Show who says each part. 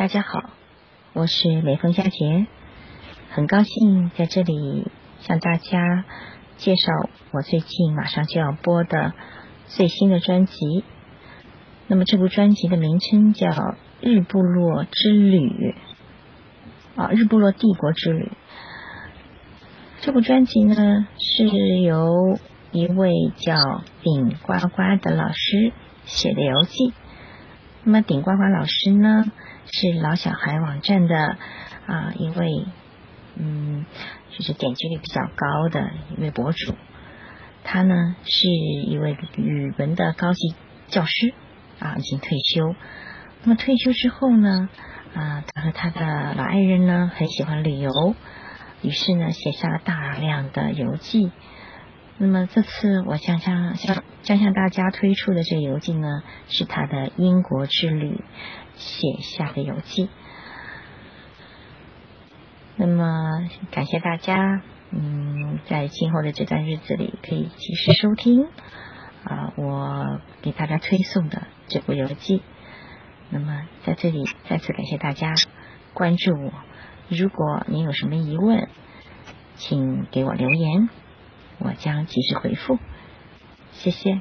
Speaker 1: 大家好，我是雷锋佳杰，很高兴在这里向大家介绍我最近马上就要播的最新的专辑。那么这部专辑的名称叫《日部落之旅》啊，《日部落帝国之旅》。这部专辑呢是由一位叫顶呱呱的老师写的游记。那么顶呱呱老师呢是老小孩网站的啊一位嗯，就是点击率比较高的一位博主。他呢是一位语文的高级教师啊，已经退休。那么退休之后呢啊，他和他的老爱人呢很喜欢旅游。于是呢，写下了大量的游记。那么这次我将向向将向大家推出的这游记呢，是他的英国之旅写下的游记。那么感谢大家，嗯，在今后的这段日子里可以及时收听啊，我给大家推送的这部游记。那么在这里再次感谢大家关注我。如果您有什么疑问，请给我留言，我将及时回复。谢谢。